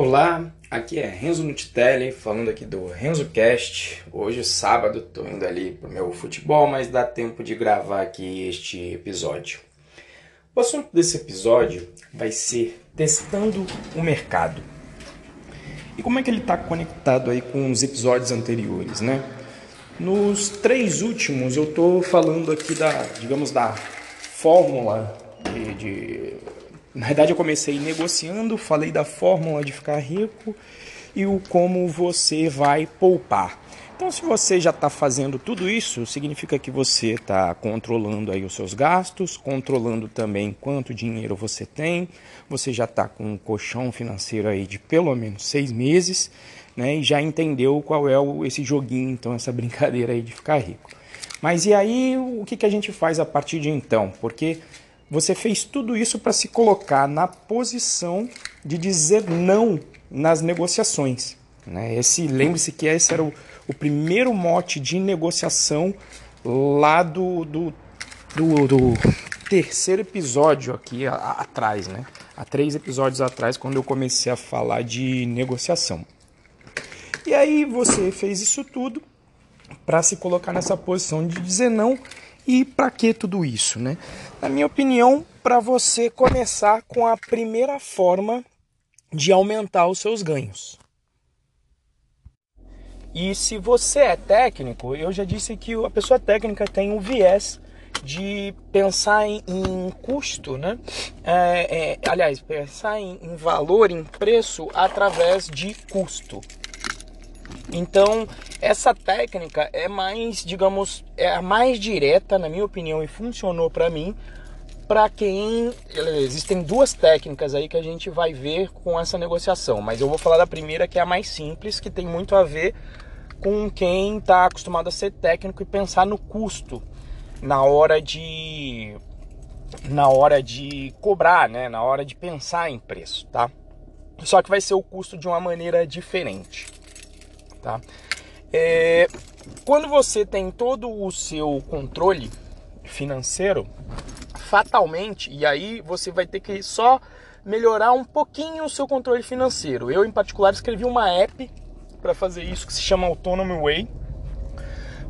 Olá, aqui é Renzo Nutitelli, falando aqui do RenzoCast. Hoje, sábado, estou indo ali pro meu futebol, mas dá tempo de gravar aqui este episódio. O assunto desse episódio vai ser testando o mercado. E como é que ele está conectado aí com os episódios anteriores, né? Nos três últimos eu estou falando aqui da, digamos, da fórmula de, de na verdade, eu comecei negociando, falei da fórmula de ficar rico e o como você vai poupar. Então, se você já está fazendo tudo isso, significa que você está controlando aí os seus gastos, controlando também quanto dinheiro você tem, você já está com um colchão financeiro aí de pelo menos seis meses, né? E já entendeu qual é o, esse joguinho, então, essa brincadeira aí de ficar rico. Mas e aí, o que, que a gente faz a partir de então? Porque você fez tudo isso para se colocar na posição de dizer não nas negociações. Né? Esse, lembre-se que esse era o, o, primeiro mote de negociação lá do, do, do, do terceiro episódio aqui a, a, atrás, né? Há três episódios atrás, quando eu comecei a falar de negociação. E aí você fez isso tudo para se colocar nessa posição de dizer não e para que tudo isso, né? Na minha opinião, para você começar com a primeira forma de aumentar os seus ganhos. E se você é técnico, eu já disse que a pessoa técnica tem um viés de pensar em, em custo, né? É, é, aliás, pensar em, em valor, em preço através de custo. Então, essa técnica é mais, digamos, é a mais direta, na minha opinião, e funcionou para mim. Para quem existem duas técnicas aí que a gente vai ver com essa negociação, mas eu vou falar da primeira que é a mais simples, que tem muito a ver com quem está acostumado a ser técnico e pensar no custo na hora de na hora de cobrar, né? Na hora de pensar em preço, tá? Só que vai ser o custo de uma maneira diferente tá? É, quando você tem todo o seu controle financeiro, fatalmente, e aí você vai ter que só melhorar um pouquinho o seu controle financeiro. Eu, em particular, escrevi uma app para fazer isso que se chama Autonomy Way,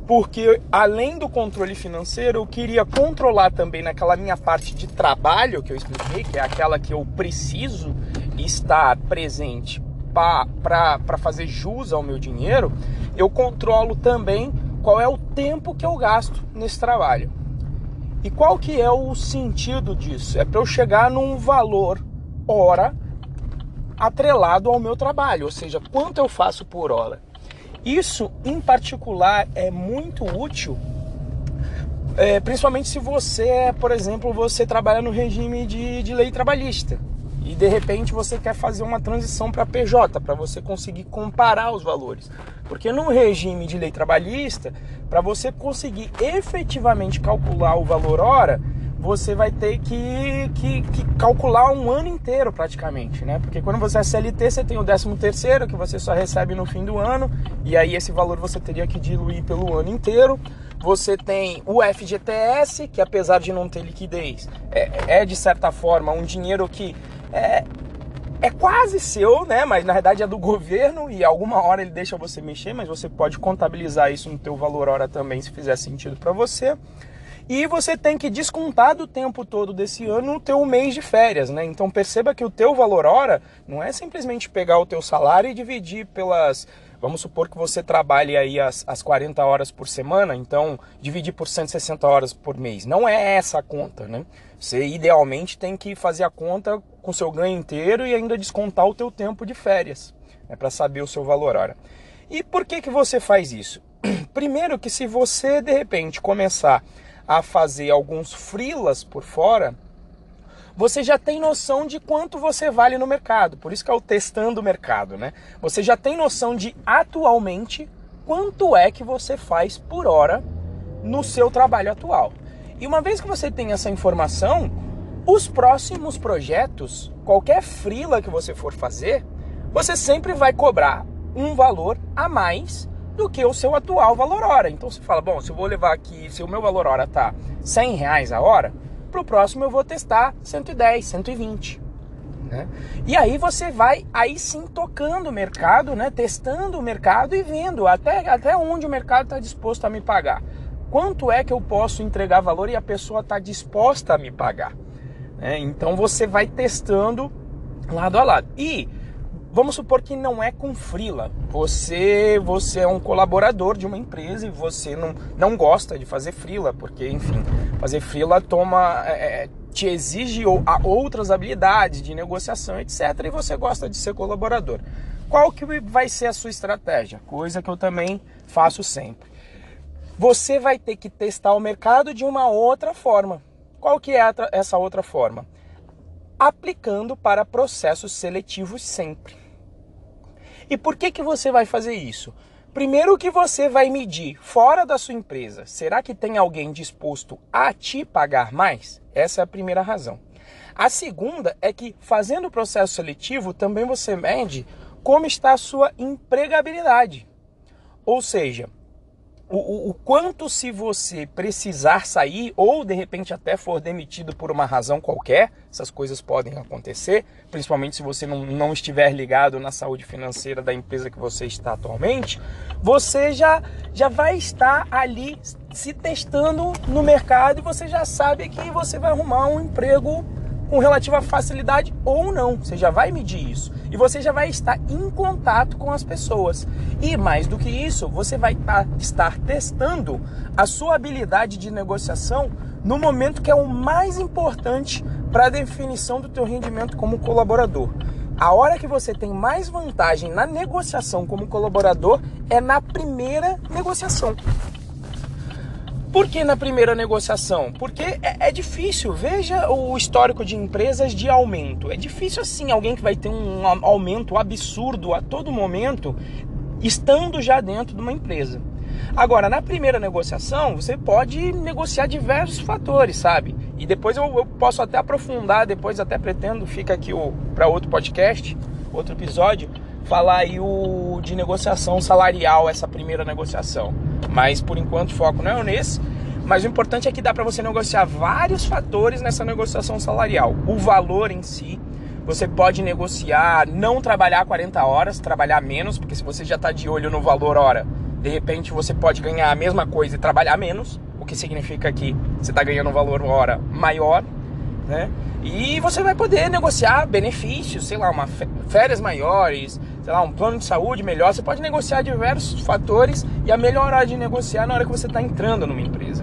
porque além do controle financeiro, eu queria controlar também naquela minha parte de trabalho que eu expliquei, que é aquela que eu preciso estar presente para fazer jus ao meu dinheiro, eu controlo também qual é o tempo que eu gasto nesse trabalho. E qual que é o sentido disso? É para eu chegar num valor hora atrelado ao meu trabalho, ou seja, quanto eu faço por hora. Isso, em particular, é muito útil, é, principalmente se você, por exemplo, você trabalha no regime de, de lei trabalhista e de repente você quer fazer uma transição para PJ, para você conseguir comparar os valores. Porque no regime de lei trabalhista, para você conseguir efetivamente calcular o valor hora, você vai ter que, que, que, calcular um ano inteiro praticamente, né? Porque quando você é CLT, você tem o 13 terceiro que você só recebe no fim do ano, e aí esse valor você teria que diluir pelo ano inteiro. Você tem o FGTS, que apesar de não ter liquidez, é, é de certa forma um dinheiro que é, é quase seu, né? Mas na verdade é do governo e alguma hora ele deixa você mexer, mas você pode contabilizar isso no teu valor hora também, se fizer sentido para você. E você tem que descontar do tempo todo desse ano o teu mês de férias, né? Então perceba que o teu valor hora não é simplesmente pegar o teu salário e dividir pelas Vamos supor que você trabalhe aí as, as 40 horas por semana, então dividir por 160 horas por mês. Não é essa a conta, né? Você idealmente tem que fazer a conta com seu ganho inteiro e ainda descontar o teu tempo de férias, né, para saber o seu valor hora. E por que que você faz isso? Primeiro que se você de repente começar a fazer alguns frilas por fora, você já tem noção de quanto você vale no mercado. Por isso que é o testando o mercado, né? Você já tem noção de atualmente quanto é que você faz por hora no seu trabalho atual. E uma vez que você tem essa informação, os próximos projetos, qualquer frila que você for fazer, você sempre vai cobrar um valor a mais do que o seu atual valor hora. Então você fala, bom, se eu vou levar aqui, se o meu valor hora tá 100 reais a hora, para o próximo eu vou testar 110, 120. Né? E aí você vai aí sim tocando o mercado, né? testando o mercado e vendo até, até onde o mercado está disposto a me pagar. Quanto é que eu posso entregar valor e a pessoa está disposta a me pagar. Né? Então você vai testando lado a lado. E vamos supor que não é com frila. Você você é um colaborador de uma empresa e você não, não gosta de fazer frila, porque, enfim, fazer frila toma. É, é te exige outras habilidades de negociação, etc. E você gosta de ser colaborador. Qual que vai ser a sua estratégia? Coisa que eu também faço sempre. Você vai ter que testar o mercado de uma outra forma. Qual que é essa outra forma? Aplicando para processos seletivos sempre. E por que, que você vai fazer isso? Primeiro que você vai medir fora da sua empresa, será que tem alguém disposto a te pagar mais? Essa é a primeira razão. A segunda é que fazendo o processo seletivo também você mede como está a sua empregabilidade. Ou seja, o, o, quanto se você precisar sair ou de repente até for demitido por uma razão qualquer, essas coisas podem acontecer, principalmente se você não, não estiver ligado na saúde financeira da empresa que você está atualmente, você já, já vai estar ali se testando no mercado e você já sabe que você vai arrumar um emprego com relativa facilidade ou não. Você já vai medir isso e você já vai estar em contato com as pessoas. E mais do que isso, você vai estar testando a sua habilidade de negociação no momento que é o mais importante para a definição do teu rendimento como colaborador. A hora que você tem mais vantagem na negociação como colaborador é na primeira negociação. Por que na primeira negociação? Porque é, é, difícil. Veja o histórico de empresas de aumento. É difícil assim alguém que vai ter um aumento absurdo a todo momento, estando já dentro de uma empresa. Agora, na primeira negociação, você pode negociar diversos fatores, sabe? E depois eu, eu posso até aprofundar, depois até pretendo, fica aqui para outro podcast, outro episódio, falar aí o de negociação salarial, essa primeira negociação. Mas por enquanto o foco não é nesse. Mas o importante é que dá para você negociar vários fatores nessa negociação salarial. O valor em si, você pode negociar não trabalhar 40 horas, trabalhar menos, porque se você já está de olho no valor hora, de repente você pode ganhar a mesma coisa e trabalhar menos, o que significa que você está ganhando um valor hora maior, né? E você vai poder negociar benefícios, sei lá, uma férias maiores, sei lá, um plano de saúde melhor. Você pode negociar diversos fatores e a melhor hora de negociar na hora que você está entrando numa empresa.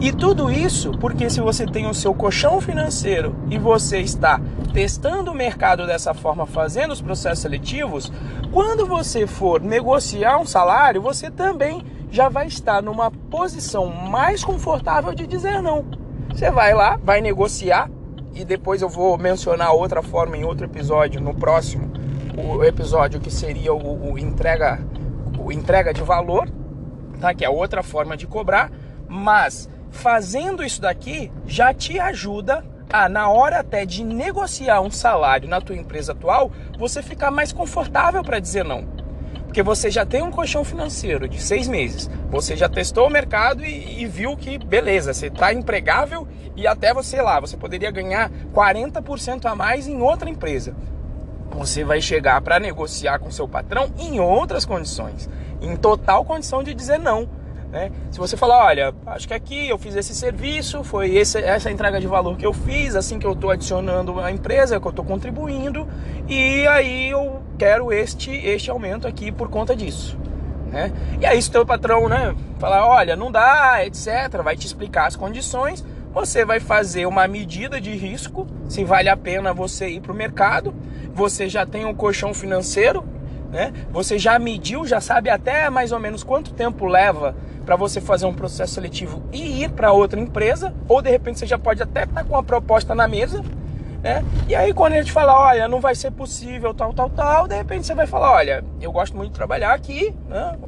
E tudo isso porque se você tem o seu colchão financeiro e você está testando o mercado dessa forma, fazendo os processos seletivos, quando você for negociar um salário, você também já vai estar numa posição mais confortável de dizer não. Você vai lá, vai negociar e depois eu vou mencionar outra forma em outro episódio, no próximo o episódio que seria o, o entrega o entrega de valor, tá? Que é outra forma de cobrar, mas fazendo isso daqui já te ajuda a na hora até de negociar um salário na tua empresa atual, você ficar mais confortável para dizer não. Porque você já tem um colchão financeiro de seis meses, você já testou o mercado e, e viu que beleza, você está empregável e até você lá, você poderia ganhar 40% a mais em outra empresa. Você vai chegar para negociar com seu patrão em outras condições, em total condição de dizer não. Né? Se você falar, olha, acho que aqui eu fiz esse serviço, foi esse, essa entrega de valor que eu fiz, assim que eu estou adicionando a empresa, que eu estou contribuindo, e aí eu quero este, este aumento aqui por conta disso. Né? E aí se o teu patrão né, falar, olha, não dá, etc., vai te explicar as condições, você vai fazer uma medida de risco, se vale a pena você ir para o mercado, você já tem um colchão financeiro, né? Você já mediu, já sabe até mais ou menos quanto tempo leva para você fazer um processo seletivo e ir para outra empresa, ou de repente você já pode até estar tá com a proposta na mesa, né? E aí quando ele te falar, olha, não vai ser possível, tal, tal, tal, de repente você vai falar, olha, eu gosto muito de trabalhar aqui, né?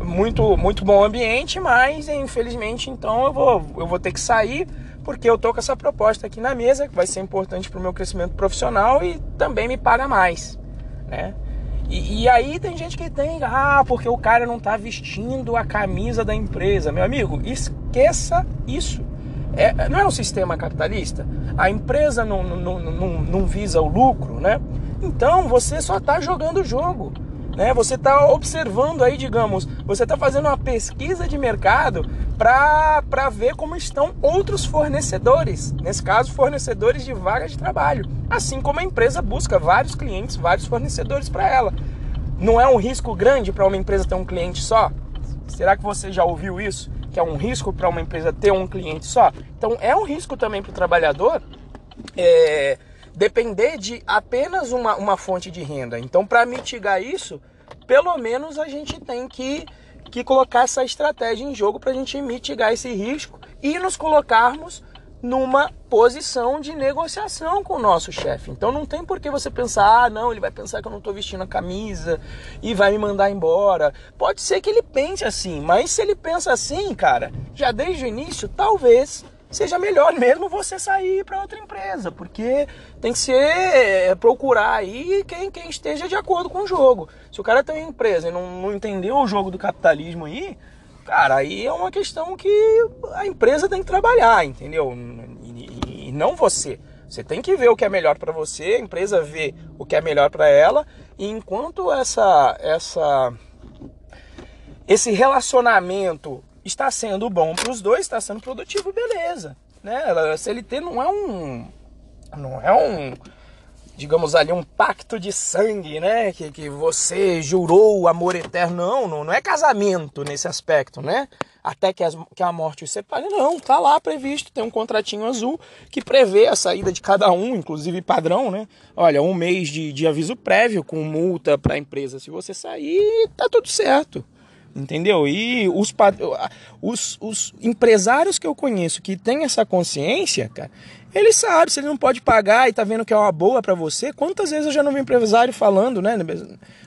Muito, muito bom ambiente, mas infelizmente então eu vou, eu vou ter que sair porque eu tô com essa proposta aqui na mesa que vai ser importante para o meu crescimento profissional e também me paga mais, né? E, e, aí tem gente que tem, ah, porque o cara não tá vestindo a camisa da empresa. Meu amigo, esqueça isso. É, não é um sistema capitalista? A empresa não, não, não, não visa o lucro, né? Então você só está jogando o jogo. Né? Você está observando aí, digamos, você está fazendo uma pesquisa de mercado para ver como estão outros fornecedores, nesse caso, fornecedores de vagas de trabalho. Assim como a empresa busca vários clientes, vários fornecedores para ela. Não é um risco grande para uma empresa ter um cliente só? Será que você já ouviu isso? Que é um risco para uma empresa ter um cliente só? Então é um risco também para o trabalhador é, depender de apenas uma, uma fonte de renda. Então, para mitigar isso, pelo menos a gente tem que, que colocar essa estratégia em jogo para a gente mitigar esse risco e nos colocarmos numa posição de negociação com o nosso chefe. Então não tem por que você pensar, ah, não, ele vai pensar que eu não estou vestindo a camisa e vai me mandar embora. Pode ser que ele pense assim, mas se ele pensa assim, cara, já desde o início, talvez seja melhor mesmo você sair para outra empresa, porque tem que ser é, procurar aí quem, quem esteja de acordo com o jogo. Se o cara tem uma empresa e não, não entendeu o jogo do capitalismo aí, Cara, aí é uma questão que a empresa tem que trabalhar, entendeu? E, e não você. Você tem que ver o que é melhor para você, a empresa vê o que é melhor para ela, e enquanto essa essa esse relacionamento está sendo bom para os dois, está sendo produtivo, beleza, né? A CLT não é um não é um digamos ali, um pacto de sangue, né? Que, que você jurou o amor eterno. Não, não, não é casamento nesse aspecto, né? Até que, as, que a morte os separe. Não, tá lá previsto, tem um contratinho azul que prevê a saída de cada um, inclusive padrão, né? Olha, um mês de, de aviso prévio com multa para a empresa. Se você sair, tá tudo certo entendeu? E os, os, os, empresários que eu conheço que têm essa consciência, cara, ele sabe, se ele não pode pagar e tá vendo que é uma boa para você, quantas vezes eu já não vi empresário falando, né?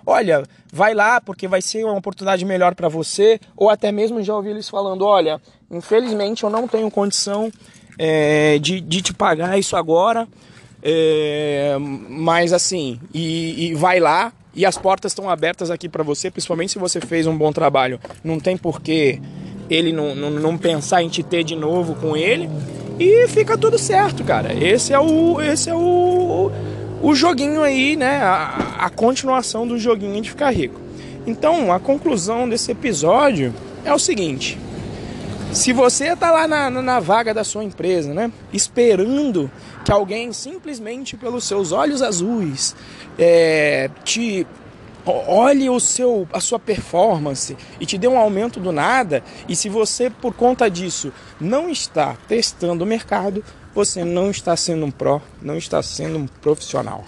Olha, vai lá porque vai ser uma oportunidade melhor para você, ou até mesmo já ouvi eles falando, olha, infelizmente eu não tenho condição é, de, de te pagar isso agora, é, mas assim, e, e vai lá, e as portas estão abertas aqui para você, principalmente se você fez um bom trabalho. Não tem porquê ele não, não, não pensar em te ter de novo com ele e fica tudo certo, cara. Esse é o, esse é o, o joguinho aí, né? A, a continuação do joguinho de ficar rico. Então, a conclusão desse episódio é o seguinte: se você tá lá na, na, vaga da sua empresa, né, esperando que alguém simplesmente pelos seus olhos azuis é, te olhe o seu, a sua performance e te dê um aumento do nada, e se você por conta disso não está testando o mercado, você não está sendo um pró, não está sendo um profissional.